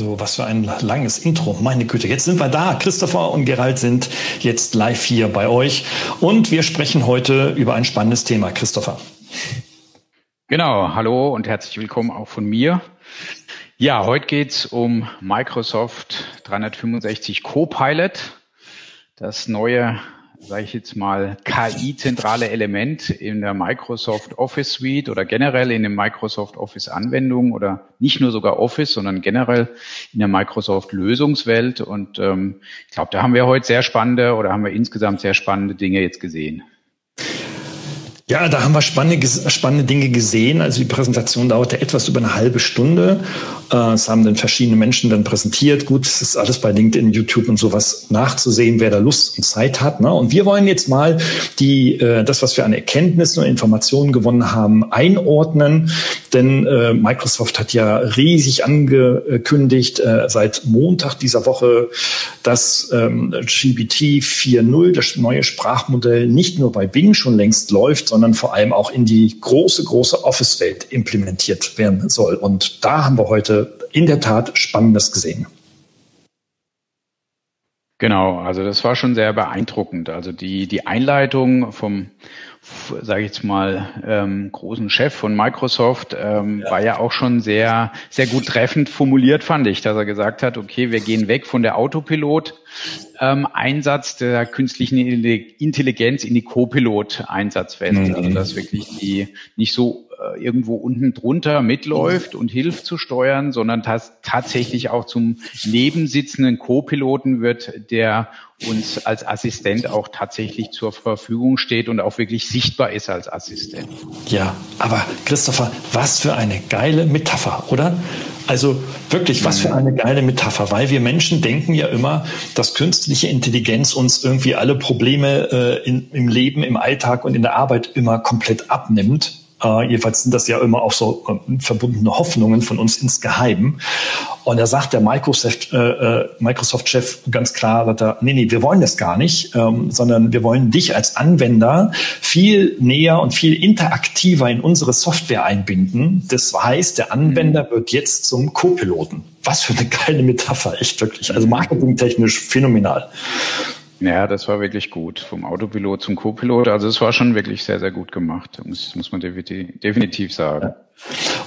So, was für ein langes Intro. Meine Güte, jetzt sind wir da. Christopher und Gerald sind jetzt live hier bei euch. Und wir sprechen heute über ein spannendes Thema. Christopher. Genau, hallo und herzlich willkommen auch von mir. Ja, heute geht's um Microsoft 365 Copilot, das neue sage ich jetzt mal, KI-zentrale Element in der Microsoft Office Suite oder generell in den Microsoft Office Anwendungen oder nicht nur sogar Office, sondern generell in der Microsoft Lösungswelt. Und ähm, ich glaube, da haben wir heute sehr spannende oder haben wir insgesamt sehr spannende Dinge jetzt gesehen. Ja, da haben wir spannende, spannende Dinge gesehen. Also die Präsentation dauerte etwas über eine halbe Stunde. Äh, es haben dann verschiedene Menschen dann präsentiert. Gut, es ist alles bei LinkedIn, YouTube und sowas nachzusehen, wer da Lust und Zeit hat. Ne? Und wir wollen jetzt mal die, äh, das, was wir an Erkenntnissen und Informationen gewonnen haben, einordnen. Denn äh, Microsoft hat ja riesig angekündigt seit Montag dieser Woche, dass ähm, GPT 4.0, das neue Sprachmodell, nicht nur bei Bing schon längst läuft, sondern vor allem auch in die große, große Office-Welt implementiert werden soll. Und da haben wir heute in der Tat Spannendes gesehen. Genau, also das war schon sehr beeindruckend. Also die, die Einleitung vom, sage ich jetzt mal, ähm, großen Chef von Microsoft ähm, ja. war ja auch schon sehr, sehr gut treffend formuliert, fand ich, dass er gesagt hat, okay, wir gehen weg von der Autopilot ähm, Einsatz der künstlichen Intelligenz in die Co-Pilot-Einsatzwelt. Mhm. Also dass wirklich die nicht so äh, irgendwo unten drunter mitläuft und hilft zu steuern, sondern dass tatsächlich auch zum nebensitzenden Co-Piloten wird, der uns als Assistent auch tatsächlich zur Verfügung steht und auch wirklich sichtbar ist als Assistent. Ja, aber Christopher, was für eine geile Metapher, oder? Also wirklich, was für eine geile Metapher, weil wir Menschen denken ja immer, dass künstliche Intelligenz uns irgendwie alle Probleme äh, in, im Leben, im Alltag und in der Arbeit immer komplett abnimmt. Uh, jedenfalls sind das ja immer auch so äh, verbundene Hoffnungen von uns insgeheim. Und da sagt der Microsoft, äh, äh, Microsoft-Chef ganz klar, sagt er, nee, nee, wir wollen das gar nicht, ähm, sondern wir wollen dich als Anwender viel näher und viel interaktiver in unsere Software einbinden. Das heißt, der Anwender mhm. wird jetzt zum Co-Piloten. Was für eine geile Metapher, echt wirklich. Also marketingtechnisch phänomenal. Ja, das war wirklich gut. Vom Autopilot zum Co-Pilot. Also es war schon wirklich sehr, sehr gut gemacht. Muss, muss man definitiv sagen.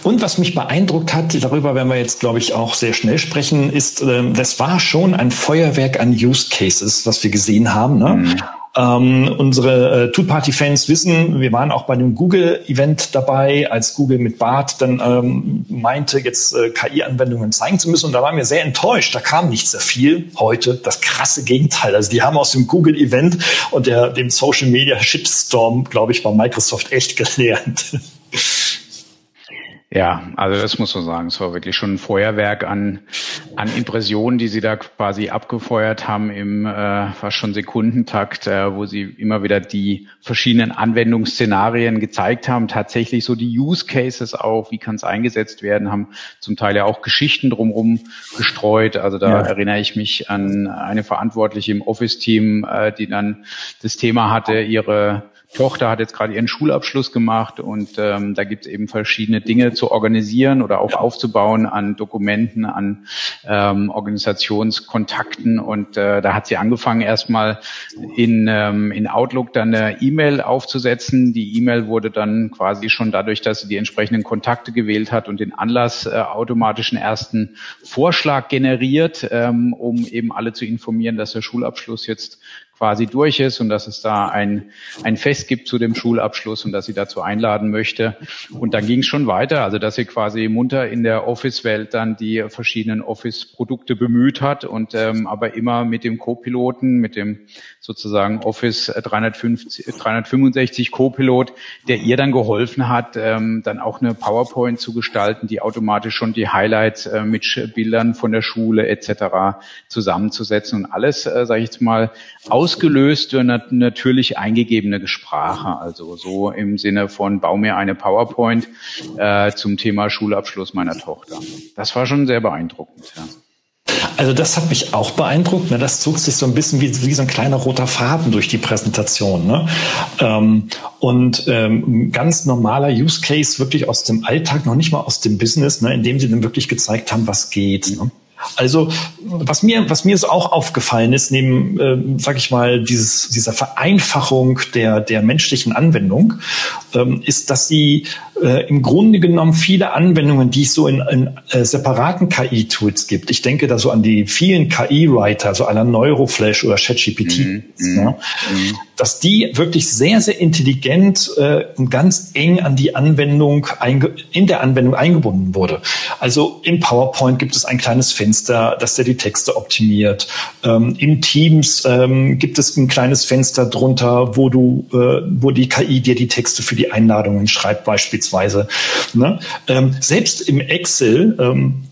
Und was mich beeindruckt hat, darüber werden wir jetzt, glaube ich, auch sehr schnell sprechen, ist, äh, das war schon ein Feuerwerk an Use Cases, was wir gesehen haben. Ne? Mhm. Ähm, unsere äh, Two-Party-Fans wissen, wir waren auch bei dem Google-Event dabei, als Google mit Bart dann ähm, meinte, jetzt äh, KI-Anwendungen zeigen zu müssen. Und da waren wir sehr enttäuscht. Da kam nicht sehr viel. Heute das krasse Gegenteil. Also die haben aus dem Google-Event und der, dem Social-Media-Shitstorm, glaube ich, bei Microsoft echt gelernt. Ja, also das muss man sagen. Es war wirklich schon ein Feuerwerk an, an Impressionen, die sie da quasi abgefeuert haben im äh, fast schon Sekundentakt, äh, wo sie immer wieder die verschiedenen Anwendungsszenarien gezeigt haben. Tatsächlich so die Use Cases auch, wie kann es eingesetzt werden, haben zum Teil ja auch Geschichten drumherum gestreut. Also da ja. erinnere ich mich an eine Verantwortliche im Office-Team, äh, die dann das Thema hatte, ihre Tochter hat jetzt gerade ihren Schulabschluss gemacht und ähm, da gibt es eben verschiedene Dinge zu organisieren oder auch aufzubauen an Dokumenten, an ähm, Organisationskontakten und äh, da hat sie angefangen erstmal in, ähm, in Outlook dann eine E-Mail aufzusetzen. Die E-Mail wurde dann quasi schon dadurch, dass sie die entsprechenden Kontakte gewählt hat und den Anlass äh, automatischen ersten Vorschlag generiert, ähm, um eben alle zu informieren, dass der Schulabschluss jetzt quasi durch ist und dass es da ein, ein Fest gibt zu dem Schulabschluss und dass sie dazu einladen möchte. Und dann ging es schon weiter, also dass sie quasi munter in der Office-Welt dann die verschiedenen Office-Produkte bemüht hat und ähm, aber immer mit dem Co-Piloten, mit dem sozusagen Office 350, 365 Co-Pilot, der ihr dann geholfen hat, ähm, dann auch eine PowerPoint zu gestalten, die automatisch schon die Highlights äh, mit Bildern von der Schule etc. zusammenzusetzen und alles, äh, sage ich jetzt mal, ausgelöst durch natürlich eingegebene Sprache. Also so im Sinne von, bau mir eine PowerPoint äh, zum Thema Schulabschluss meiner Tochter. Das war schon sehr beeindruckend. Ja. Also das hat mich auch beeindruckt. Ne? Das zog sich so ein bisschen wie, wie so ein kleiner roter Faden durch die Präsentation. Ne? Ähm, und ähm, ganz normaler Use Case wirklich aus dem Alltag, noch nicht mal aus dem Business, ne? in dem sie dann wirklich gezeigt haben, was geht. Ne? Also was mir, was mir so auch aufgefallen ist, neben, äh, sag ich mal, dieses, dieser Vereinfachung der, der menschlichen Anwendung, ähm, ist, dass sie äh, im Grunde genommen viele Anwendungen, die es so in, in äh, separaten KI-Tools gibt. Ich denke da so an die vielen KI-Writer, so aller Neuroflash oder ChatGPT, mm, ne? mm, dass die wirklich sehr, sehr intelligent äh, und ganz eng an die Anwendung in der Anwendung eingebunden wurde. Also im PowerPoint gibt es ein kleines Fenster, das der die Texte optimiert. Ähm, in Teams ähm, gibt es ein kleines Fenster drunter, wo du, äh, wo die KI dir die Texte für die Einladungen schreibt, beispielsweise. Ne? Ähm, selbst im Excel ähm,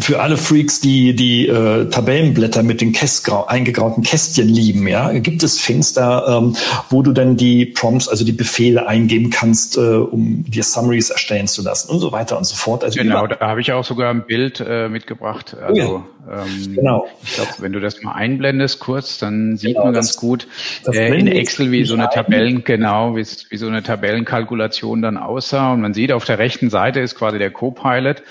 für alle Freaks, die die äh, Tabellenblätter mit den Kästgrau eingegrauten Kästchen lieben, ja, gibt es Fenster, ähm, wo du dann die Prompts, also die Befehle eingeben kannst, äh, um dir Summaries erstellen zu lassen und so weiter und so fort. Also genau, da habe ich auch sogar ein Bild äh, mitgebracht. Also ja. ähm, genau. ich glaube, wenn du das mal einblendest kurz, dann sieht genau, man ganz das, gut das äh, in Excel, wie so eine Tabellen, genau, wie, wie so eine Tabellenkalkulation dann aussah. Und man sieht, auf der rechten Seite ist quasi der Copilot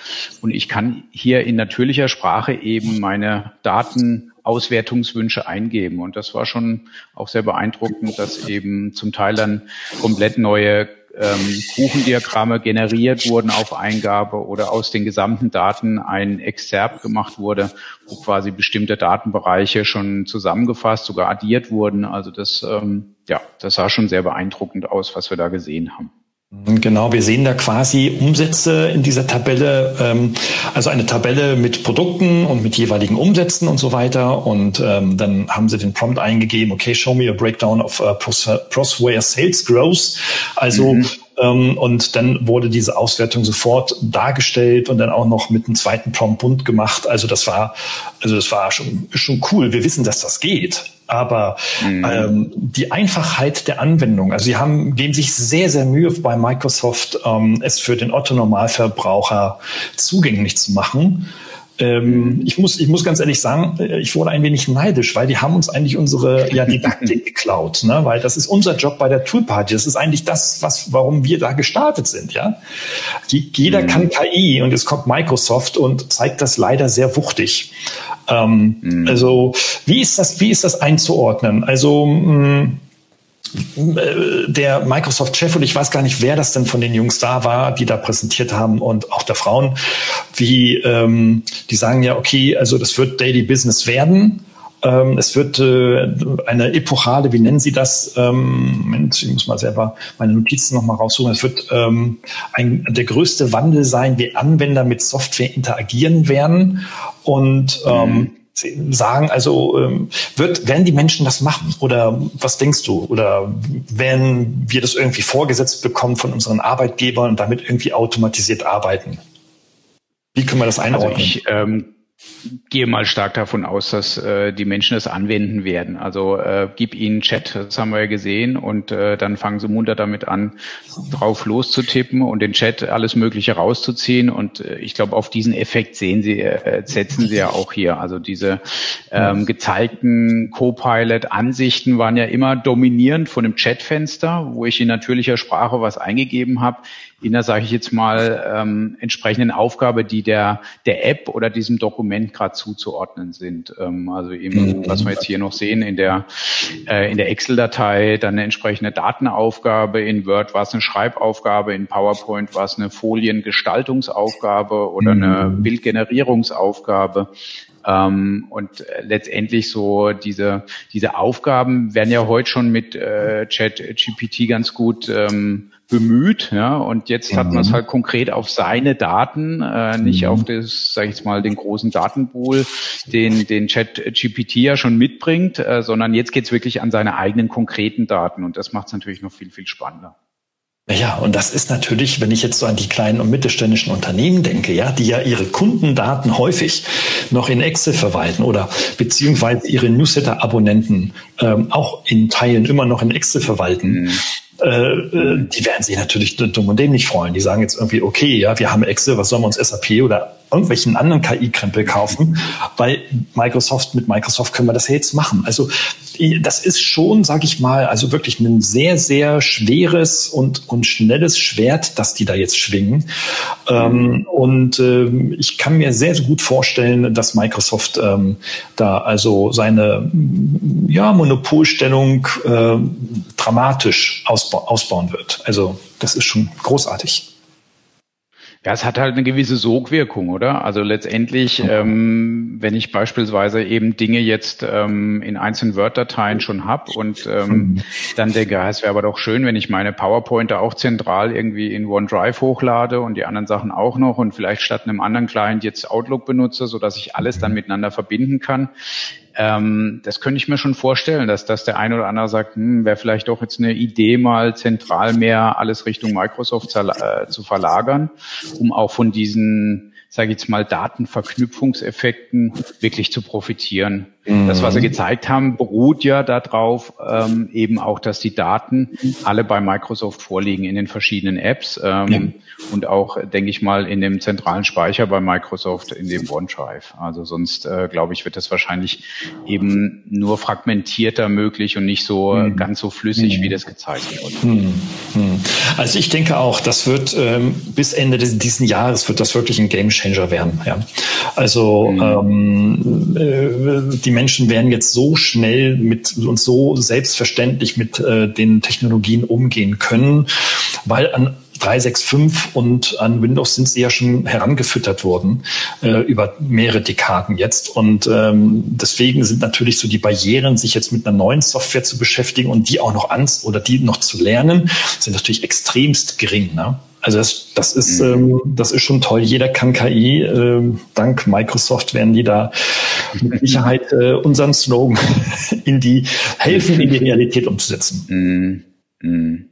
und ich kann hier in natürlicher Sprache eben meine Datenauswertungswünsche eingeben. Und das war schon auch sehr beeindruckend, dass eben zum Teil dann komplett neue ähm, Kuchendiagramme generiert wurden auf Eingabe oder aus den gesamten Daten ein Exzerpt gemacht wurde, wo quasi bestimmte Datenbereiche schon zusammengefasst, sogar addiert wurden. Also das, ähm, ja, das sah schon sehr beeindruckend aus, was wir da gesehen haben. Genau, wir sehen da quasi Umsätze in dieser Tabelle, ähm, also eine Tabelle mit Produkten und mit jeweiligen Umsätzen und so weiter. Und ähm, dann haben sie den Prompt eingegeben, okay, show me a breakdown of uh, Prosware Sales Growth. Also mhm. ähm, und dann wurde diese Auswertung sofort dargestellt und dann auch noch mit einem zweiten Prompt bunt gemacht. Also das war, also das war schon, schon cool. Wir wissen, dass das geht. Aber mhm. ähm, die Einfachheit der Anwendung, also sie haben, geben sich sehr, sehr Mühe bei Microsoft, ähm, es für den Otto-Normalverbraucher zugänglich zu machen. Ähm, ich, muss, ich muss ganz ehrlich sagen, äh, ich wurde ein wenig neidisch, weil die haben uns eigentlich unsere ja, Didaktik geklaut, ne? weil das ist unser Job bei der Toolparty. Das ist eigentlich das, was, warum wir da gestartet sind. Ja? Jeder mhm. kann KI und es kommt Microsoft und zeigt das leider sehr wuchtig. Ähm, mhm. Also wie ist das, wie ist das einzuordnen? Also mh, mm, äh, der Microsoft-Chef und ich weiß gar nicht, wer das denn von den Jungs da war, die da präsentiert haben und auch der Frauen, wie ähm, die sagen ja, okay, also das wird Daily Business werden. Ähm, es wird äh, eine epochale, wie nennen Sie das? Ähm, Moment, ich muss mal selber meine Notizen nochmal raussuchen. Es wird ähm, ein, der größte Wandel sein, wie Anwender mit Software interagieren werden. Und ähm, mhm sagen, also ähm, wird, werden die Menschen das machen? Oder was denkst du? Oder werden wir das irgendwie vorgesetzt bekommen von unseren Arbeitgebern und damit irgendwie automatisiert arbeiten? Wie können wir das also einordnen? Also ich ähm, gehe mal stark davon aus, dass äh, die Menschen das anwenden werden. Also äh, gib ihnen Chat, das haben wir ja gesehen, und äh, dann fangen sie munter damit an, drauf loszutippen und den Chat alles Mögliche rauszuziehen. Und äh, ich glaube, auf diesen Effekt sehen sie, äh, setzen sie ja auch hier. Also diese ähm, gezeigten Copilot-Ansichten waren ja immer dominierend von dem Chatfenster, wo ich in natürlicher Sprache was eingegeben habe in der, sage ich jetzt mal, ähm, entsprechenden Aufgabe, die der, der App oder diesem Dokument gerade zuzuordnen sind. Ähm, also eben, mhm. was wir jetzt hier noch sehen, in der, äh, in der Excel-Datei dann eine entsprechende Datenaufgabe, in Word war es eine Schreibaufgabe, in PowerPoint war es eine Foliengestaltungsaufgabe oder mhm. eine Bildgenerierungsaufgabe. Ähm, und letztendlich so diese, diese Aufgaben werden ja heute schon mit äh, Chat GPT ganz gut ähm, bemüht, ja, und jetzt mhm. hat man es halt konkret auf seine Daten, äh, nicht mhm. auf das, sage ich jetzt mal, den großen Datenpool, den den Chat GPT ja schon mitbringt, äh, sondern jetzt geht's wirklich an seine eigenen konkreten Daten und das macht es natürlich noch viel viel spannender. Ja, und das ist natürlich, wenn ich jetzt so an die kleinen und mittelständischen Unternehmen denke, ja, die ja ihre Kundendaten häufig noch in Excel verwalten oder beziehungsweise ihre Newsletter-Abonnenten ähm, auch in Teilen immer noch in Excel verwalten. Mhm. Äh, äh, die werden sich natürlich dumm und dämlich freuen. Die sagen jetzt irgendwie, okay, ja, wir haben Excel, was sollen wir uns SAP oder irgendwelchen anderen KI-Krempel kaufen, weil Microsoft, mit Microsoft können wir das ja jetzt machen. Also das ist schon, sage ich mal, also wirklich ein sehr, sehr schweres und, und schnelles Schwert, das die da jetzt schwingen. Ähm, und äh, ich kann mir sehr, sehr gut vorstellen, dass Microsoft ähm, da also seine ja, Monopolstellung äh, dramatisch ausba ausbauen wird. Also das ist schon großartig. Ja, es hat halt eine gewisse Sogwirkung, oder? Also letztendlich, ähm, wenn ich beispielsweise eben Dinge jetzt ähm, in einzelnen Word-Dateien schon habe und ähm, mhm. dann denke, ja, es wäre aber doch schön, wenn ich meine PowerPoint da auch zentral irgendwie in OneDrive hochlade und die anderen Sachen auch noch und vielleicht statt einem anderen Client jetzt Outlook benutze, so dass ich alles dann miteinander verbinden kann. Ähm, das könnte ich mir schon vorstellen, dass das der eine oder andere sagt, hm, wäre vielleicht doch jetzt eine Idee, mal zentral mehr alles Richtung Microsoft äh, zu verlagern, um auch von diesen sage ich jetzt mal, Datenverknüpfungseffekten wirklich zu profitieren. Mhm. Das, was Sie gezeigt haben, beruht ja darauf, ähm, eben auch, dass die Daten alle bei Microsoft vorliegen in den verschiedenen Apps ähm, ja. und auch, denke ich mal, in dem zentralen Speicher bei Microsoft in dem OneDrive. Also sonst, äh, glaube ich, wird das wahrscheinlich eben nur fragmentierter möglich und nicht so mhm. ganz so flüssig, mhm. wie das gezeigt wurde. Mhm. Mhm. Also ich denke auch, das wird ähm, bis Ende dieses Jahres wird das wirklich ein Game Changer werden. Ja. Also mhm. ähm, äh, die Menschen werden jetzt so schnell mit und so selbstverständlich mit äh, den Technologien umgehen können, weil an 365 und an Windows sind sie ja schon herangefüttert worden äh, über mehrere Dekaden jetzt. Und ähm, deswegen sind natürlich so die Barrieren, sich jetzt mit einer neuen Software zu beschäftigen und die auch noch an oder die noch zu lernen, sind natürlich extremst gering. Ne? Also das, das ist mhm. ähm, das ist schon toll. Jeder kann KI. Ähm, dank Microsoft werden die da mit Sicherheit äh, unseren Slogan in die helfen, in die Realität umzusetzen. Mhm. Mhm.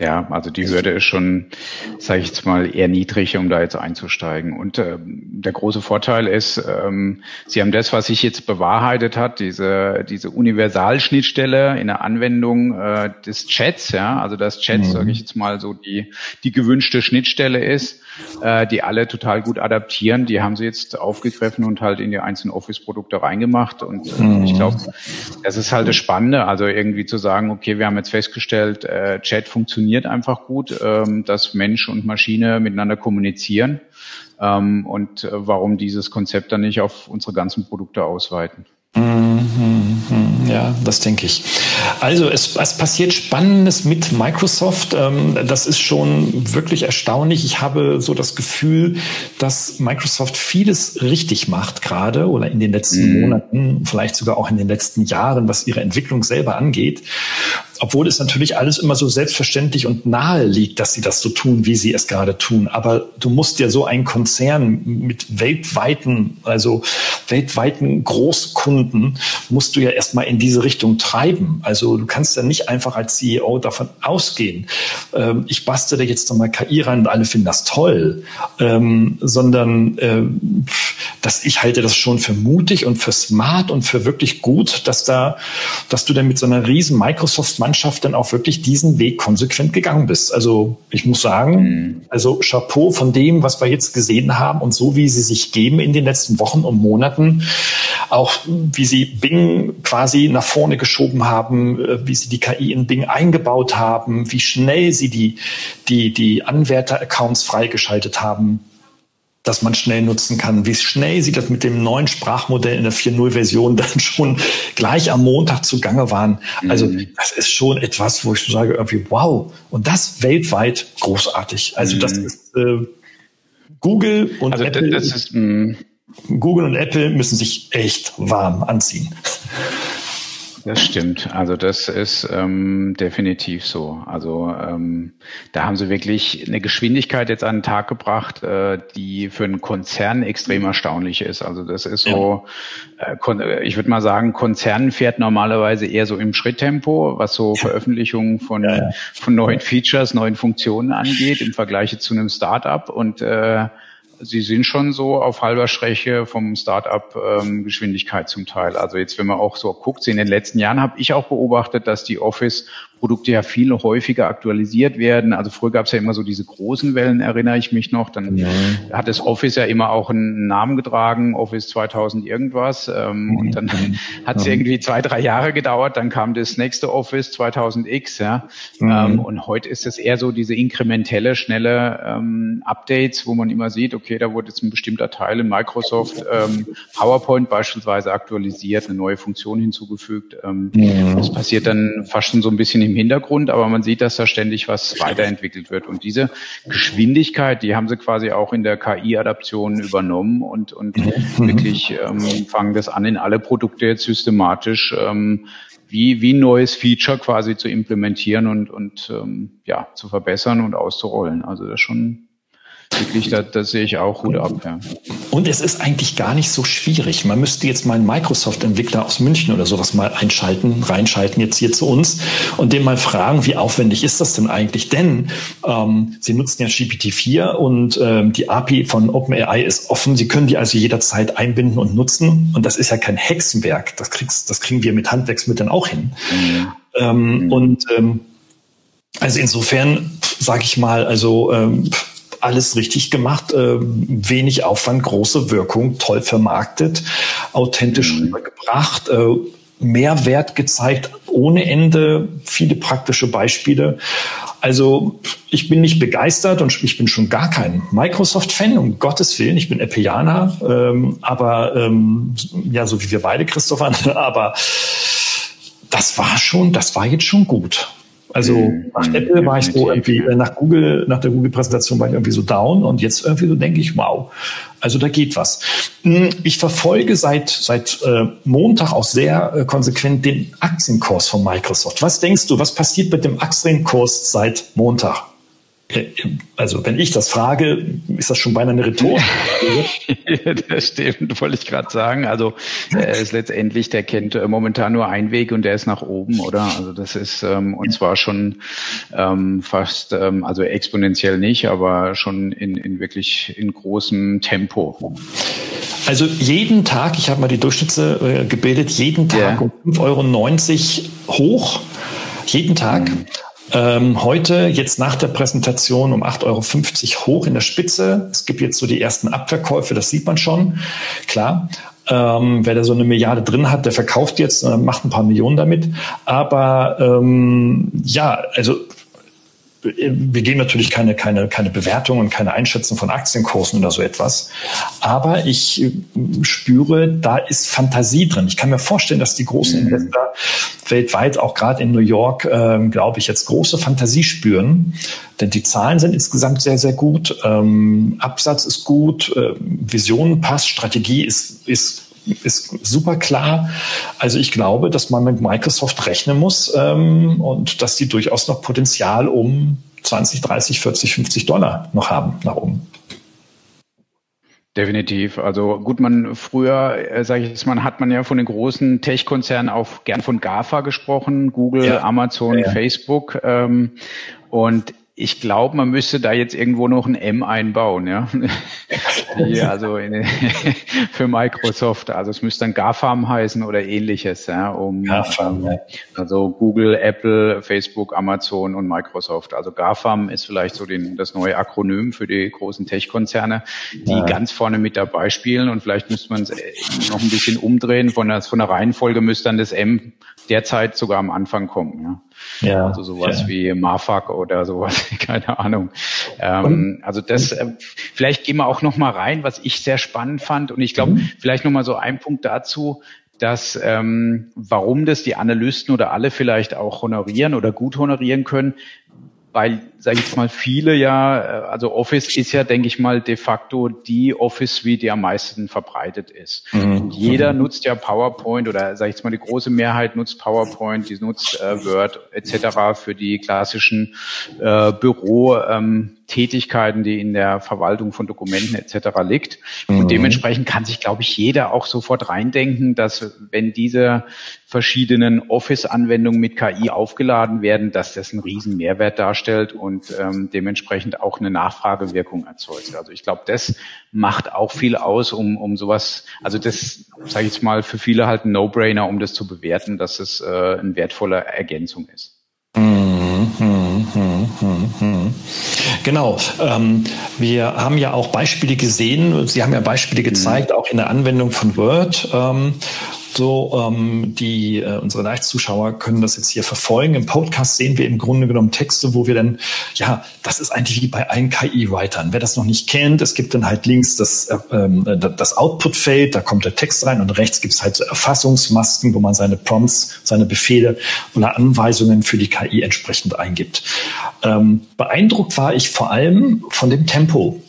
Ja, also die Hürde ist schon, sage ich jetzt mal, eher niedrig, um da jetzt einzusteigen. Und äh, der große Vorteil ist, ähm, Sie haben das, was sich jetzt bewahrheitet hat, diese diese Universalschnittstelle in der Anwendung äh, des Chats, ja, also das Chat, mhm. sage ich jetzt mal, so die die gewünschte Schnittstelle ist, äh, die alle total gut adaptieren. Die haben Sie jetzt aufgegriffen und halt in die einzelnen Office-Produkte reingemacht. Und äh, mhm. ich glaube, das ist halt das Spannende, also irgendwie zu sagen, okay, wir haben jetzt festgestellt, äh, Chat funktioniert funktioniert einfach gut, ähm, dass Mensch und Maschine miteinander kommunizieren ähm, und äh, warum dieses Konzept dann nicht auf unsere ganzen Produkte ausweiten. Mhm, ja, das denke ich. Also es, es passiert Spannendes mit Microsoft. Ähm, das ist schon wirklich erstaunlich. Ich habe so das Gefühl, dass Microsoft vieles richtig macht gerade oder in den letzten mhm. Monaten, vielleicht sogar auch in den letzten Jahren, was ihre Entwicklung selber angeht obwohl es natürlich alles immer so selbstverständlich und nahe liegt, dass sie das so tun, wie sie es gerade tun. Aber du musst ja so einen Konzern mit weltweiten, also weltweiten Großkunden, musst du ja erstmal in diese Richtung treiben. Also du kannst ja nicht einfach als CEO davon ausgehen, ähm, ich bastle jetzt nochmal KI rein und alle finden das toll, ähm, sondern äh, dass ich halte das schon für mutig und für smart und für wirklich gut, dass da, dass du dann mit so einer riesen Microsoft Mannschaft dann auch wirklich diesen Weg konsequent gegangen bist. Also ich muss sagen, mhm. also Chapeau von dem, was wir jetzt gesehen haben und so wie sie sich geben in den letzten Wochen und Monaten, auch wie sie Bing quasi nach vorne geschoben haben, äh, wie sie die KI in Bing eingebaut haben, wie schnell sie die, die, die Anwärter-Accounts freigeschaltet haben dass man schnell nutzen kann. Wie schnell sie das mit dem neuen Sprachmodell in der 4.0-Version dann schon gleich am Montag zugange waren. Also mhm. das ist schon etwas, wo ich so sage, irgendwie, wow. Und das weltweit großartig. Also mhm. das ist äh, Google und also Apple. Das ist, mh. Google und Apple müssen sich echt warm anziehen. Das stimmt. Also das ist ähm, definitiv so. Also ähm, da haben sie wirklich eine Geschwindigkeit jetzt an den Tag gebracht, äh, die für einen Konzern extrem erstaunlich ist. Also das ist so, äh, ich würde mal sagen, Konzern fährt normalerweise eher so im Schritttempo, was so Veröffentlichungen von, ja, ja. von neuen Features, neuen Funktionen angeht, im Vergleich zu einem Startup. Und äh, Sie sind schon so auf halber Strecke vom Start-up-Geschwindigkeit ähm, zum Teil. Also jetzt, wenn man auch so guckt, in den letzten Jahren habe ich auch beobachtet, dass die Office Produkte ja viel häufiger aktualisiert werden. Also früher gab es ja immer so diese großen Wellen, erinnere ich mich noch. Dann ja. hat das Office ja immer auch einen Namen getragen, Office 2000 irgendwas. Ähm. Und dann mhm. hat es irgendwie zwei, drei Jahre gedauert. Dann kam das nächste Office 2000X. Ja. Mhm. Ähm, und heute ist es eher so diese inkrementelle, schnelle ähm, Updates, wo man immer sieht, okay, da wurde jetzt ein bestimmter Teil in Microsoft ähm, PowerPoint beispielsweise aktualisiert, eine neue Funktion hinzugefügt. Ähm, mhm. Das passiert dann fast schon so ein bisschen im im Hintergrund, aber man sieht, dass da ständig was weiterentwickelt wird. Und diese Geschwindigkeit, die haben sie quasi auch in der KI-Adaption übernommen und, und mhm. wirklich ähm, fangen das an, in alle Produkte jetzt systematisch ähm, wie, wie ein neues Feature quasi zu implementieren und, und ähm, ja, zu verbessern und auszurollen. Also das ist schon wirklich, da, da sehe ich auch Hut ab. Ja. Und es ist eigentlich gar nicht so schwierig. Man müsste jetzt mal einen Microsoft-Entwickler aus München oder sowas mal einschalten, reinschalten jetzt hier zu uns und den mal fragen, wie aufwendig ist das denn eigentlich? Denn ähm, Sie nutzen ja GPT-4 und ähm, die API von OpenAI ist offen. Sie können die also jederzeit einbinden und nutzen. Und das ist ja kein Hexenwerk. Das, kriegst, das kriegen wir mit Handwerksmitteln auch hin. Mhm. Ähm, mhm. Und ähm, also insofern sage ich mal, also ähm, alles richtig gemacht, äh, wenig Aufwand, große Wirkung, toll vermarktet, authentisch mhm. rübergebracht, äh, Mehrwert gezeigt, ohne Ende, viele praktische Beispiele. Also ich bin nicht begeistert und ich bin schon gar kein Microsoft-Fan, um Gottes Willen. Ich bin Appianer, ähm, aber ähm, ja, so wie wir beide, Christopher, aber das war schon, das war jetzt schon gut. Also nach Apple war ich so irgendwie, nach Google, nach der Google-Präsentation war ich irgendwie so down und jetzt irgendwie so denke ich, wow, also da geht was. Hm, ich verfolge seit, seit äh, Montag auch sehr äh, konsequent den Aktienkurs von Microsoft. Was denkst du, was passiert mit dem Aktienkurs seit Montag? Also wenn ich das frage, ist das schon beinahe eine Rhetorik. das stimmt, wollte ich gerade sagen. Also er ist letztendlich, der kennt äh, momentan nur einen Weg und der ist nach oben, oder? Also das ist ähm, und zwar schon ähm, fast, ähm, also exponentiell nicht, aber schon in, in wirklich in großem Tempo. Also jeden Tag, ich habe mal die Durchschnitte äh, gebildet, jeden Tag yeah. um 5,90 Euro hoch. Jeden Tag. Mhm. Ähm, heute, jetzt nach der Präsentation um 8,50 Euro hoch in der Spitze. Es gibt jetzt so die ersten Abverkäufe, das sieht man schon. Klar. Ähm, wer da so eine Milliarde drin hat, der verkauft jetzt, äh, macht ein paar Millionen damit. Aber ähm, ja, also wir geben natürlich keine, keine, keine Bewertung und keine Einschätzung von Aktienkursen oder so etwas. Aber ich äh, spüre, da ist Fantasie drin. Ich kann mir vorstellen, dass die großen mhm. Investoren weltweit, auch gerade in New York, äh, glaube ich, jetzt große Fantasie spüren. Denn die Zahlen sind insgesamt sehr, sehr gut. Ähm, Absatz ist gut, äh, Vision passt, Strategie ist, ist ist super klar. Also ich glaube, dass man mit Microsoft rechnen muss ähm, und dass die durchaus noch Potenzial um 20, 30, 40, 50 Dollar noch haben nach oben. Definitiv. Also gut, man früher, äh, sage ich jetzt mal, hat man ja von den großen Tech-Konzernen auch gern von GAFA gesprochen, Google, ja. Amazon, ja, ja. Facebook. Ähm, und ich glaube, man müsste da jetzt irgendwo noch ein M einbauen, ja. Die, also in, für Microsoft. Also es müsste dann GAFAM heißen oder ähnliches, ja, um GAFAM, ähm, also Google, Apple, Facebook, Amazon und Microsoft. Also GAFAM ist vielleicht so den, das neue Akronym für die großen Tech-Konzerne, die ja. ganz vorne mit dabei spielen. Und vielleicht müsste man es äh, noch ein bisschen umdrehen. Von der, von der Reihenfolge müsste dann das M derzeit sogar am Anfang kommen, ja. Ja, also sowas ja. wie Marfak oder sowas, keine Ahnung. Ähm, also das, äh, vielleicht gehen wir auch noch mal rein, was ich sehr spannend fand. Und ich glaube, mhm. vielleicht noch mal so ein Punkt dazu, dass ähm, warum das die Analysten oder alle vielleicht auch honorieren oder gut honorieren können, weil sage ich jetzt mal, viele ja, äh, also Office ist ja, denke ich mal, de facto die Office Suite, die am meisten verbreitet ist. Mhm. Jeder mhm. nutzt ja PowerPoint oder sage ich jetzt mal, die große Mehrheit nutzt PowerPoint, die nutzt äh, Word etc. für die klassischen äh, Büro. Ähm, Tätigkeiten, die in der Verwaltung von Dokumenten etc. liegt. Und mhm. dementsprechend kann sich, glaube ich, jeder auch sofort reindenken, dass wenn diese verschiedenen Office-Anwendungen mit KI aufgeladen werden, dass das einen riesen Mehrwert darstellt und ähm, dementsprechend auch eine Nachfragewirkung erzeugt. Also ich glaube, das macht auch viel aus, um, um sowas, also das, sage ich jetzt mal, für viele halt ein No-Brainer, um das zu bewerten, dass es äh, eine wertvolle Ergänzung ist. Mhm, mhm, mhm, genau. Ähm, wir haben ja auch Beispiele gesehen. Sie haben ja Beispiele gezeigt, auch in der Anwendung von Word. Ähm, so, ähm, die äh, unsere Live-Zuschauer können das jetzt hier verfolgen. Im Podcast sehen wir im Grunde genommen Texte, wo wir dann, ja, das ist eigentlich wie bei allen KI-Writern. Wer das noch nicht kennt, es gibt dann halt links das, äh, ähm, das Output-Feld, da kommt der Text rein und rechts gibt es halt so Erfassungsmasken, wo man seine Prompts, seine Befehle oder Anweisungen für die KI entsprechend eingibt. Ähm, beeindruckt war ich vor allem von dem Tempo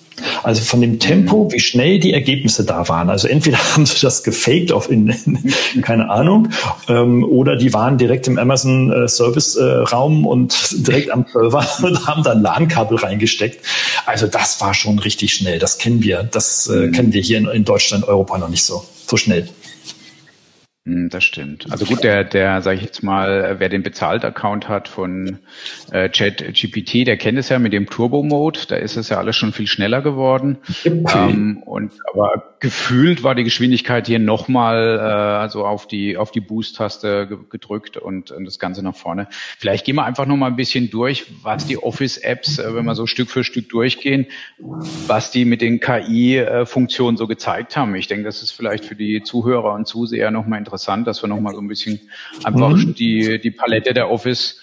also von dem Tempo, wie schnell die Ergebnisse da waren. Also entweder haben sie das gefaked auf in, in keine Ahnung, ähm, oder die waren direkt im Amazon äh, Service äh, Raum und direkt am Server und haben dann LAN-Kabel reingesteckt. Also das war schon richtig schnell. Das kennen wir. Das äh, mhm. kennen wir hier in, in Deutschland, Europa noch nicht so so schnell. Hm, das stimmt. Also gut, der, der, sage ich jetzt mal, wer den Bezahlt-Account hat von äh, ChatGPT, der kennt es ja mit dem Turbo-Mode. Da ist es ja alles schon viel schneller geworden. Ähm, und aber gefühlt war die Geschwindigkeit hier nochmal äh, also auf die auf die Boost-Taste ge gedrückt und, und das Ganze nach vorne. Vielleicht gehen wir einfach noch mal ein bisschen durch, was die Office-Apps, äh, wenn wir so Stück für Stück durchgehen, was die mit den KI-Funktionen so gezeigt haben. Ich denke, das ist vielleicht für die Zuhörer und Zuseher noch mal interessant, dass wir noch mal so ein bisschen einfach mhm. die die Palette der Office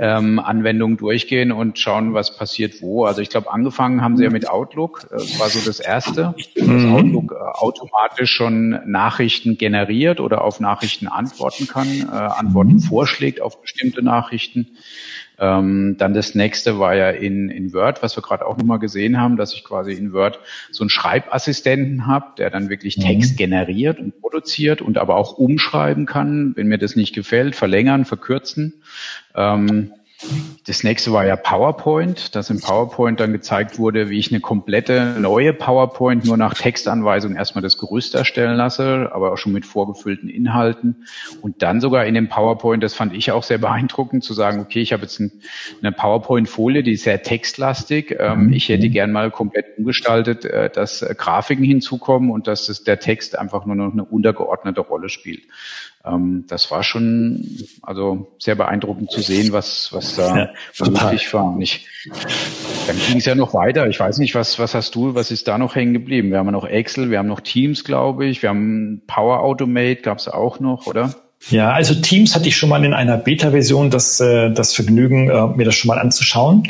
ähm, Anwendungen durchgehen und schauen, was passiert wo. Also ich glaube, angefangen haben sie ja mit Outlook, äh, war so das erste. Mhm. Outlook äh, automatisch schon Nachrichten generiert oder auf Nachrichten antworten kann, äh, Antworten mhm. vorschlägt auf bestimmte Nachrichten. Ähm, dann das nächste war ja in, in Word, was wir gerade auch nochmal gesehen haben, dass ich quasi in Word so einen Schreibassistenten habe, der dann wirklich mhm. Text generiert und produziert und aber auch umschreiben kann, wenn mir das nicht gefällt, verlängern, verkürzen. Ähm, das nächste war ja PowerPoint, dass im PowerPoint dann gezeigt wurde, wie ich eine komplette neue PowerPoint nur nach Textanweisung erstmal das Gerüst erstellen lasse, aber auch schon mit vorgefüllten Inhalten. Und dann sogar in dem PowerPoint, das fand ich auch sehr beeindruckend, zu sagen, okay, ich habe jetzt eine PowerPoint-Folie, die ist sehr textlastig. Ähm, mhm. Ich hätte gern mal komplett umgestaltet, äh, dass Grafiken hinzukommen und dass der Text einfach nur noch eine untergeordnete Rolle spielt ähm, das war schon also sehr beeindruckend zu sehen, was, was da ja, möglich war. Und ich, dann ging es ja noch weiter. Ich weiß nicht, was, was hast du, was ist da noch hängen geblieben? Wir haben ja noch Excel, wir haben noch Teams, glaube ich, wir haben Power Automate, gab es auch noch, oder? Ja, also Teams hatte ich schon mal in einer Beta-Version das, äh, das Vergnügen, äh, mir das schon mal anzuschauen.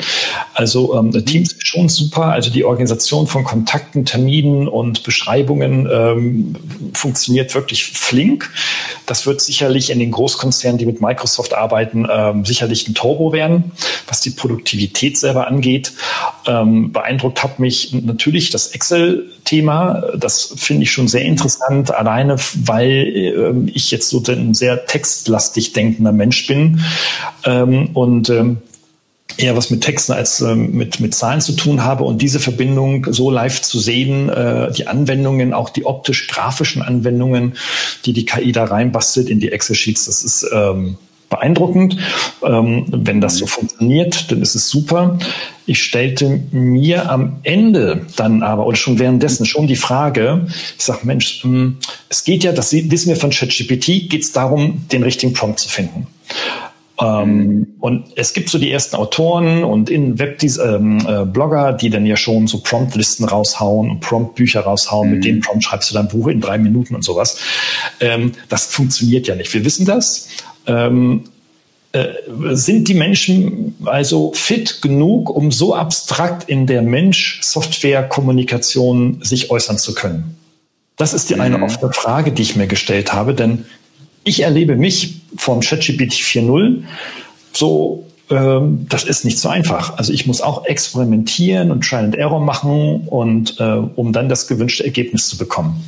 Also ähm, Teams ist schon super. Also die Organisation von Kontakten, Terminen und Beschreibungen ähm, funktioniert wirklich flink. Das wird sicherlich in den Großkonzernen, die mit Microsoft arbeiten, ähm, sicherlich ein Turbo werden, was die Produktivität selber angeht. Ähm, beeindruckt hat mich natürlich das Excel-Thema. Das finde ich schon sehr interessant, alleine weil äh, ich jetzt so den sehr textlastig denkender Mensch bin ähm, und ähm, eher was mit Texten als ähm, mit, mit Zahlen zu tun habe und diese Verbindung so live zu sehen, äh, die Anwendungen, auch die optisch-grafischen Anwendungen, die die KI da reinbastelt in die Excel-Sheets, das ist ähm, beeindruckend. Ähm, wenn das so funktioniert, dann ist es super. Ich stellte mir am Ende dann aber, oder schon währenddessen, schon die Frage, ich sage, Mensch, ähm, es geht ja, das wissen wir von ChatGPT, geht es darum, den richtigen Prompt zu finden. Ähm, und es gibt so die ersten Autoren und in Web ähm, äh, Blogger, die dann ja schon so Promptlisten raushauen und Promptbücher raushauen. Mhm. Mit dem Prompt schreibst du dein Buch in drei Minuten und sowas. Ähm, das funktioniert ja nicht. Wir wissen das. Ähm, äh, sind die Menschen also fit genug, um so abstrakt in der Mensch-Software-Kommunikation sich äußern zu können? Das ist die eine mhm. offene Frage, die ich mir gestellt habe, denn ich erlebe mich vom ChatGPT 4.0 so ähm, das ist nicht so einfach. Also ich muss auch experimentieren und Trial and Error machen und äh, um dann das gewünschte Ergebnis zu bekommen.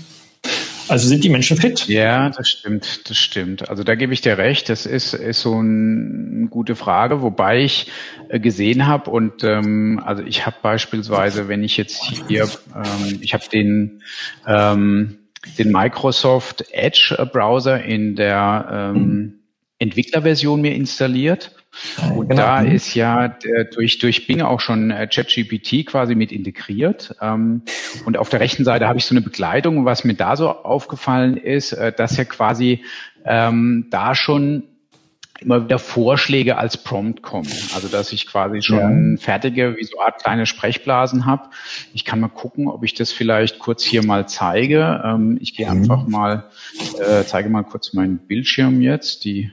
Also sind die Menschen fit? Ja, das stimmt, das stimmt. Also da gebe ich dir recht. Das ist, ist so eine gute Frage, wobei ich äh, gesehen habe und ähm, also ich habe beispielsweise, wenn ich jetzt hier, ähm, ich habe den ähm, den Microsoft Edge Browser in der ähm, Entwicklerversion mir installiert und genau. da ist ja durch, durch Bing auch schon äh, ChatGPT quasi mit integriert. Ähm, und auf der rechten Seite habe ich so eine Begleitung. Was mir da so aufgefallen ist, äh, dass ja quasi ähm, da schon immer wieder Vorschläge als Prompt kommen. Also dass ich quasi schon ja. fertige, wie so Art kleine Sprechblasen habe. Ich kann mal gucken, ob ich das vielleicht kurz hier mal zeige. Ähm, ich gehe mhm. einfach mal, äh, zeige mal kurz meinen Bildschirm jetzt. Die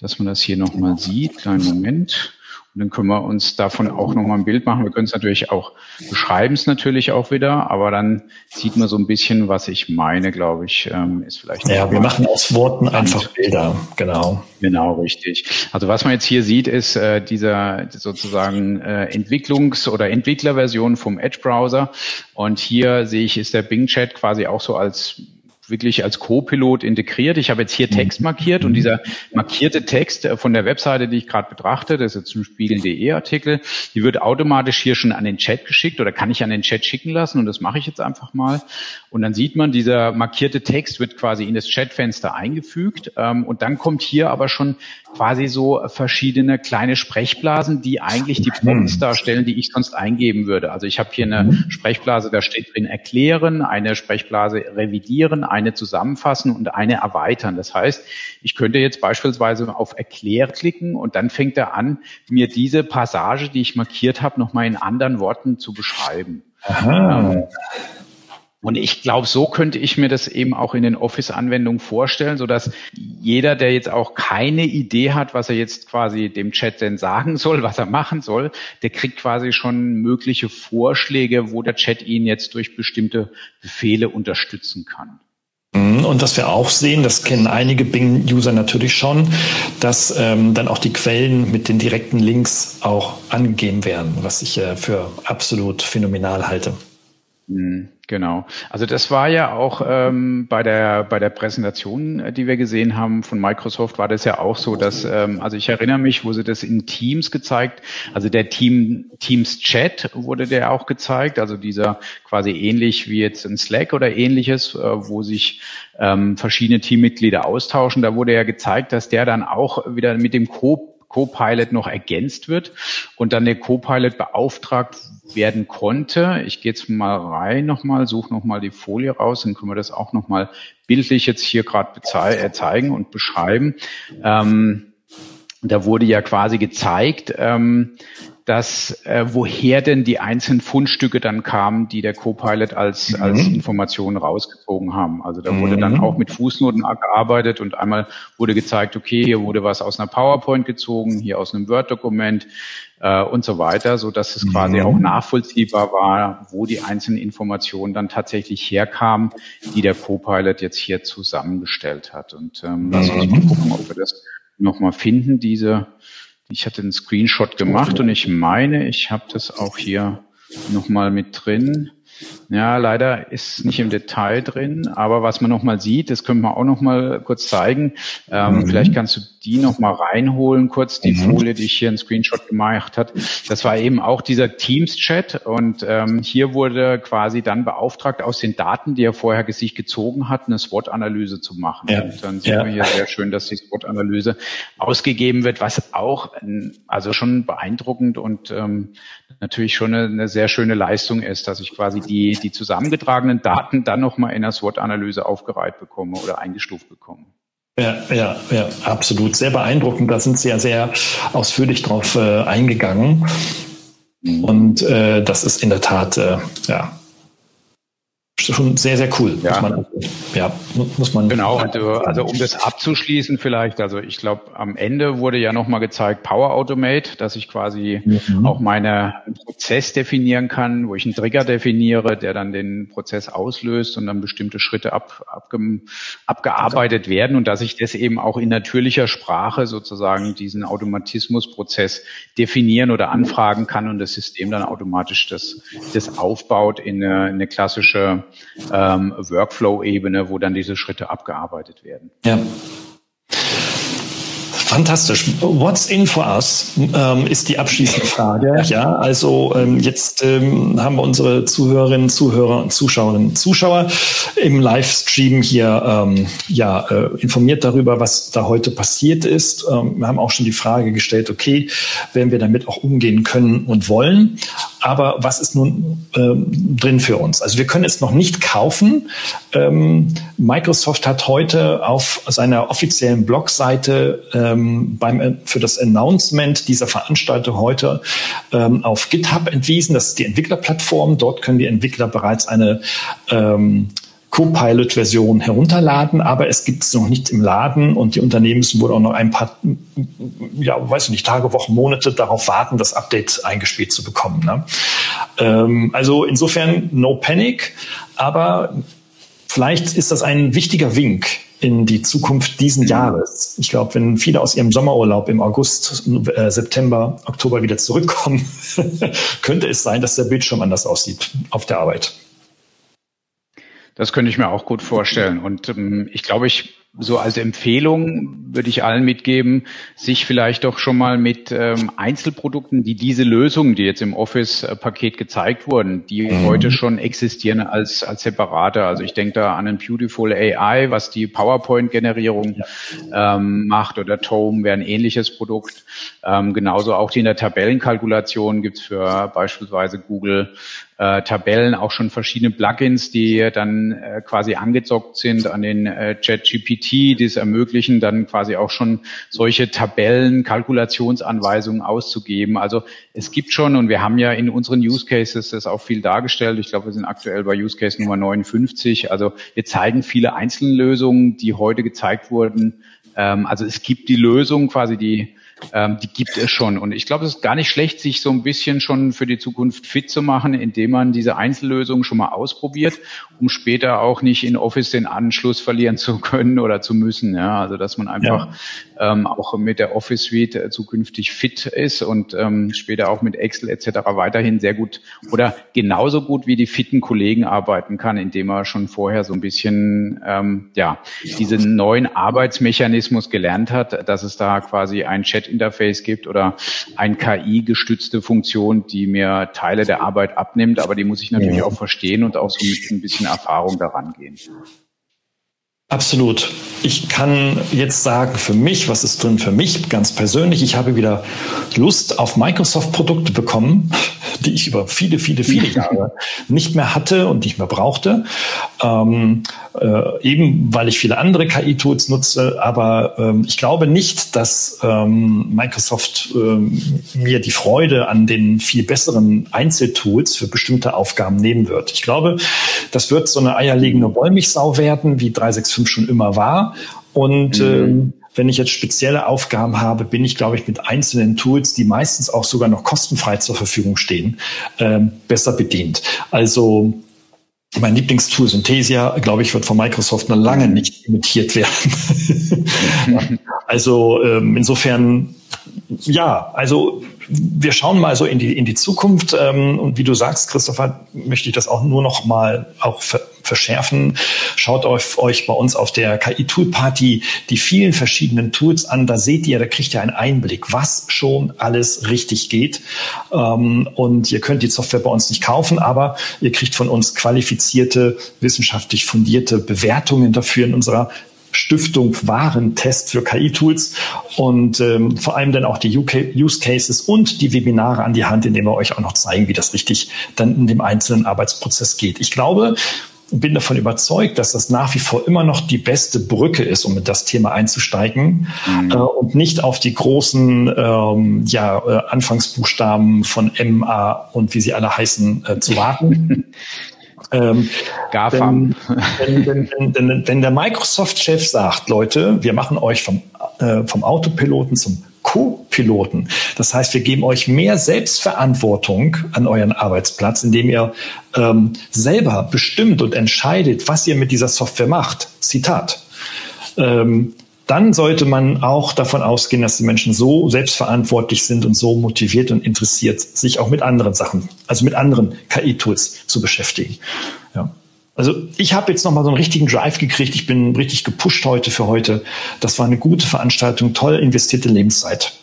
dass man das hier nochmal sieht. Kleinen Moment. Und dann können wir uns davon auch nochmal ein Bild machen. Wir können es natürlich auch beschreiben, es natürlich auch wieder, aber dann sieht man so ein bisschen, was ich meine, glaube ich, ähm, ist vielleicht. Ja, wir machen aus Worten einfach Bilder, genau. Genau, richtig. Also was man jetzt hier sieht, ist äh, dieser sozusagen äh, Entwicklungs- oder Entwicklerversion vom Edge-Browser. Und hier sehe ich, ist der Bing Chat quasi auch so als wirklich als Co-Pilot integriert. Ich habe jetzt hier Text markiert und dieser markierte Text äh, von der Webseite, die ich gerade betrachte, das ist jetzt ein Spiegel.de Artikel, die wird automatisch hier schon an den Chat geschickt oder kann ich an den Chat schicken lassen und das mache ich jetzt einfach mal. Und dann sieht man, dieser markierte Text wird quasi in das Chatfenster eingefügt ähm, und dann kommt hier aber schon quasi so verschiedene kleine Sprechblasen, die eigentlich die Prompts darstellen, die ich sonst eingeben würde. Also ich habe hier eine Sprechblase, da steht drin erklären, eine Sprechblase revidieren, eine zusammenfassen und eine erweitern. Das heißt, ich könnte jetzt beispielsweise auf erklär klicken und dann fängt er an, mir diese Passage, die ich markiert habe, nochmal in anderen Worten zu beschreiben. Aha. Ähm, und ich glaube, so könnte ich mir das eben auch in den Office-Anwendungen vorstellen, so dass jeder, der jetzt auch keine Idee hat, was er jetzt quasi dem Chat denn sagen soll, was er machen soll, der kriegt quasi schon mögliche Vorschläge, wo der Chat ihn jetzt durch bestimmte Befehle unterstützen kann. Mhm, und was wir auch sehen, das kennen einige Bing-User natürlich schon, dass ähm, dann auch die Quellen mit den direkten Links auch angegeben werden, was ich äh, für absolut phänomenal halte. Mhm. Genau. Also das war ja auch ähm, bei der bei der Präsentation, äh, die wir gesehen haben von Microsoft, war das ja auch so, dass ähm, also ich erinnere mich, wo sie das in Teams gezeigt, also der Team Teams Chat wurde der auch gezeigt, also dieser quasi ähnlich wie jetzt in Slack oder ähnliches, äh, wo sich ähm, verschiedene Teammitglieder austauschen. Da wurde ja gezeigt, dass der dann auch wieder mit dem Co Copilot noch ergänzt wird und dann der Copilot beauftragt werden konnte. Ich gehe jetzt mal rein nochmal, suche nochmal die Folie raus, dann können wir das auch nochmal bildlich jetzt hier gerade äh, zeigen und beschreiben. Ähm, da wurde ja quasi gezeigt, ähm, dass äh, woher denn die einzelnen Fundstücke dann kamen, die der Copilot als, mhm. als Informationen rausgezogen haben. Also da wurde mhm. dann auch mit Fußnoten gearbeitet und einmal wurde gezeigt, okay, hier wurde was aus einer PowerPoint gezogen, hier aus einem Word-Dokument äh, und so weiter, so dass es mhm. quasi auch nachvollziehbar war, wo die einzelnen Informationen dann tatsächlich herkamen, die der Copilot jetzt hier zusammengestellt hat. Und ähm, lass uns mal gucken, ob wir das nochmal finden, diese ich hatte einen Screenshot gemacht und ich meine, ich habe das auch hier nochmal mit drin. Ja, leider ist nicht im Detail drin, aber was man nochmal sieht, das können wir auch nochmal kurz zeigen. Ähm, mhm. Vielleicht kannst du die nochmal reinholen, kurz die mhm. Folie, die ich hier in Screenshot gemacht hat. Das war eben auch dieser Teams-Chat und ähm, hier wurde quasi dann beauftragt, aus den Daten, die er vorher sich gezogen hat, eine SWOT-Analyse zu machen. Ja. Und dann sieht ja. man hier sehr schön, dass die SWOT-Analyse ausgegeben wird, was auch also schon beeindruckend und ähm, natürlich schon eine, eine sehr schöne Leistung ist, dass ich quasi die, die zusammengetragenen Daten dann nochmal in der SWOT-Analyse aufgereiht bekomme oder eingestuft bekomme. Ja, ja, ja, absolut. Sehr beeindruckend. Da sind Sie ja sehr ausführlich drauf äh, eingegangen. Mhm. Und äh, das ist in der Tat, äh, ja, schon sehr, sehr cool. Ja. Muss man, ja, muss man. Genau, äh, also um das abzuschließen vielleicht, also ich glaube, am Ende wurde ja nochmal gezeigt Power Automate, dass ich quasi mhm. auch meine Prozess definieren kann, wo ich einen Trigger definiere, der dann den Prozess auslöst und dann bestimmte Schritte ab, abge, abgearbeitet werden und dass ich das eben auch in natürlicher Sprache sozusagen diesen Automatismusprozess definieren oder anfragen kann und das System dann automatisch das, das aufbaut in eine, eine klassische ähm, Workflow-Ebene, wo dann diese Schritte abgearbeitet werden. Ja. Fantastisch. What's in for us ähm, ist die abschließende Frage. Ja, also ähm, jetzt ähm, haben wir unsere Zuhörerinnen, Zuhörer und Zuschauerinnen, Zuschauer im Livestream hier ähm, ja äh, informiert darüber, was da heute passiert ist. Ähm, wir haben auch schon die Frage gestellt: Okay, werden wir damit auch umgehen können und wollen? Aber was ist nun ähm, drin für uns? Also wir können es noch nicht kaufen. Ähm, Microsoft hat heute auf seiner offiziellen Blogseite ähm, beim, für das Announcement dieser Veranstaltung heute ähm, auf GitHub entwiesen. Das ist die Entwicklerplattform. Dort können die Entwickler bereits eine ähm, Copilot-Version herunterladen, aber es gibt es noch nicht im Laden und die Unternehmen müssen wohl auch noch ein paar, ja, weiß ich nicht, Tage, Wochen, Monate darauf warten, das Update eingespielt zu bekommen. Ne? Ähm, also insofern no panic, aber vielleicht ist das ein wichtiger Wink in die Zukunft diesen Jahres. Ich glaube, wenn viele aus ihrem Sommerurlaub im August, äh, September, Oktober wieder zurückkommen, könnte es sein, dass der Bildschirm anders aussieht auf der Arbeit. Das könnte ich mir auch gut vorstellen. Und ähm, ich glaube, ich so als Empfehlung würde ich allen mitgeben, sich vielleicht doch schon mal mit ähm, Einzelprodukten, die diese Lösungen, die jetzt im Office-Paket gezeigt wurden, die mhm. heute schon existieren als, als separate. Also ich denke da an ein Beautiful AI, was die PowerPoint-Generierung ja. ähm, macht oder Tome wäre ein ähnliches Produkt. Ähm, genauso auch die in der Tabellenkalkulation gibt's für beispielsweise Google äh, Tabellen auch schon verschiedene Plugins, die dann äh, quasi angezockt sind an den äh, ChatGPT, die es ermöglichen, dann quasi auch schon solche Tabellen, Kalkulationsanweisungen auszugeben. Also es gibt schon und wir haben ja in unseren Use Cases das auch viel dargestellt. Ich glaube, wir sind aktuell bei Use Case Nummer 59. Also wir zeigen viele Einzellösungen, die heute gezeigt wurden. Ähm, also es gibt die Lösung quasi die ähm, die gibt es schon. Und ich glaube, es ist gar nicht schlecht, sich so ein bisschen schon für die Zukunft fit zu machen, indem man diese Einzellösungen schon mal ausprobiert, um später auch nicht in Office den Anschluss verlieren zu können oder zu müssen. Ja, also dass man einfach ja. ähm, auch mit der Office Suite äh, zukünftig fit ist und ähm, später auch mit Excel etc. weiterhin sehr gut oder genauso gut wie die fitten Kollegen arbeiten kann, indem er schon vorher so ein bisschen ähm, ja diesen neuen Arbeitsmechanismus gelernt hat, dass es da quasi ein Chat Interface gibt oder ein KI-gestützte Funktion, die mir Teile der Arbeit abnimmt, aber die muss ich natürlich ja. auch verstehen und auch so mit ein bisschen Erfahrung daran gehen. Absolut. Ich kann jetzt sagen, für mich, was ist drin für mich ganz persönlich? Ich habe wieder Lust auf Microsoft-Produkte bekommen, die ich über viele, viele, viele Jahre nicht mehr hatte und nicht mehr brauchte. Ähm, äh, eben weil ich viele andere KI-Tools nutze, aber ähm, ich glaube nicht, dass ähm, Microsoft ähm, mir die Freude an den viel besseren Einzeltools für bestimmte Aufgaben nehmen wird. Ich glaube, das wird so eine eierlegende Wollmilchsau werden, wie 365 schon immer war. Und mhm. Wenn ich jetzt spezielle Aufgaben habe, bin ich, glaube ich, mit einzelnen Tools, die meistens auch sogar noch kostenfrei zur Verfügung stehen, ähm, besser bedient. Also mein Lieblingstool Synthesia, glaube ich, wird von Microsoft noch lange nicht imitiert werden. also ähm, insofern, ja, also wir schauen mal so in die, in die Zukunft. Ähm, und wie du sagst, Christopher, möchte ich das auch nur noch mal auch verschärfen. Schaut euch, euch bei uns auf der KI-Tool-Party die vielen verschiedenen Tools an. Da seht ihr, da kriegt ihr einen Einblick, was schon alles richtig geht. Ähm, und ihr könnt die Software bei uns nicht kaufen, aber ihr kriegt von uns qualifizierte, wissenschaftlich fundierte Bewertungen dafür in unserer Stiftung Warentest für KI-Tools und ähm, vor allem dann auch die Use Cases und die Webinare an die Hand, indem wir euch auch noch zeigen, wie das richtig dann in dem einzelnen Arbeitsprozess geht. Ich glaube, bin davon überzeugt, dass das nach wie vor immer noch die beste Brücke ist, um in das Thema einzusteigen mhm. äh, und nicht auf die großen ähm, ja, äh, Anfangsbuchstaben von M, A und wie sie alle heißen äh, zu warten. Ähm, wenn, wenn, wenn, wenn der Microsoft-Chef sagt, Leute, wir machen euch vom, äh, vom Autopiloten zum Co-Piloten. Das heißt, wir geben euch mehr Selbstverantwortung an euren Arbeitsplatz, indem ihr ähm, selber bestimmt und entscheidet, was ihr mit dieser Software macht. Zitat. Ähm, dann sollte man auch davon ausgehen, dass die Menschen so selbstverantwortlich sind und so motiviert und interessiert, sich auch mit anderen Sachen, also mit anderen KI-Tools zu beschäftigen. Ja. Also ich habe jetzt nochmal so einen richtigen Drive gekriegt. Ich bin richtig gepusht heute für heute. Das war eine gute Veranstaltung, toll investierte Lebenszeit.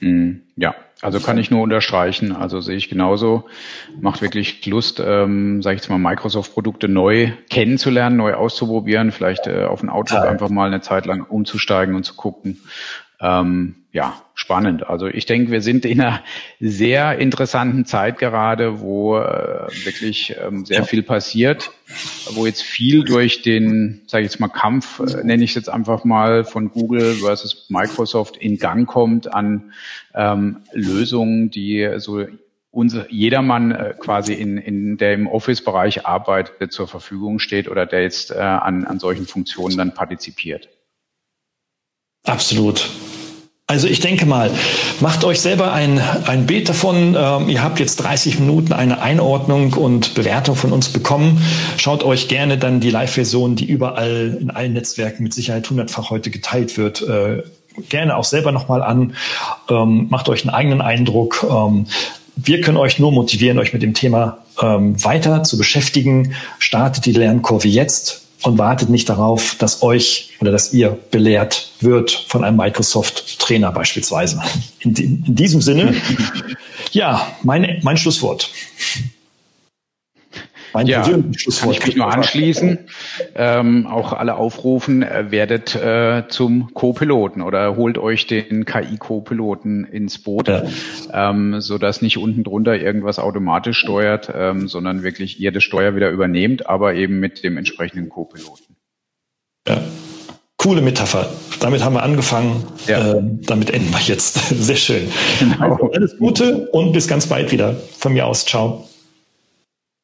Mm, ja, also kann ich nur unterstreichen. Also sehe ich genauso. Macht wirklich Lust, ähm, sage ich jetzt mal, Microsoft-Produkte neu kennenzulernen, neu auszuprobieren, vielleicht äh, auf ein Auto einfach mal eine Zeit lang umzusteigen und zu gucken. Ähm, ja, spannend. Also ich denke, wir sind in einer sehr interessanten Zeit gerade, wo äh, wirklich ähm, sehr viel passiert, wo jetzt viel durch den, sage ich jetzt mal, Kampf, äh, nenne ich es jetzt einfach mal, von Google versus Microsoft in Gang kommt an ähm, Lösungen, die so unser, jedermann äh, quasi in, in der im Office-Bereich arbeitet, zur Verfügung steht oder der jetzt äh, an, an solchen Funktionen dann partizipiert. Absolut. Also ich denke mal, macht euch selber ein, ein Bild davon. Ähm, ihr habt jetzt 30 Minuten eine Einordnung und Bewertung von uns bekommen. Schaut euch gerne dann die Live-Version, die überall in allen Netzwerken mit Sicherheit hundertfach heute geteilt wird, äh, gerne auch selber nochmal an. Ähm, macht euch einen eigenen Eindruck. Ähm, wir können euch nur motivieren, euch mit dem Thema ähm, weiter zu beschäftigen. Startet die Lernkurve jetzt und wartet nicht darauf, dass euch oder dass ihr belehrt wird von einem Microsoft-Trainer beispielsweise. In, in, diesem Sinne, ja, mein, mein Schlusswort. Mein ja, kann ich mich nur anschließen. Ähm, auch alle aufrufen, äh, werdet äh, zum Co-Piloten oder holt euch den KI-Co-Piloten ins Boot, ja. ähm, so dass nicht unten drunter irgendwas automatisch steuert, ähm, sondern wirklich ihr das Steuer wieder übernehmt, aber eben mit dem entsprechenden Co-Piloten. Ja. Coole Metapher. Damit haben wir angefangen. Ja. Ähm, damit enden wir jetzt. Sehr schön. Genau. Also alles Gute und bis ganz bald wieder. Von mir aus. Ciao.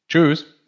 Tschüss.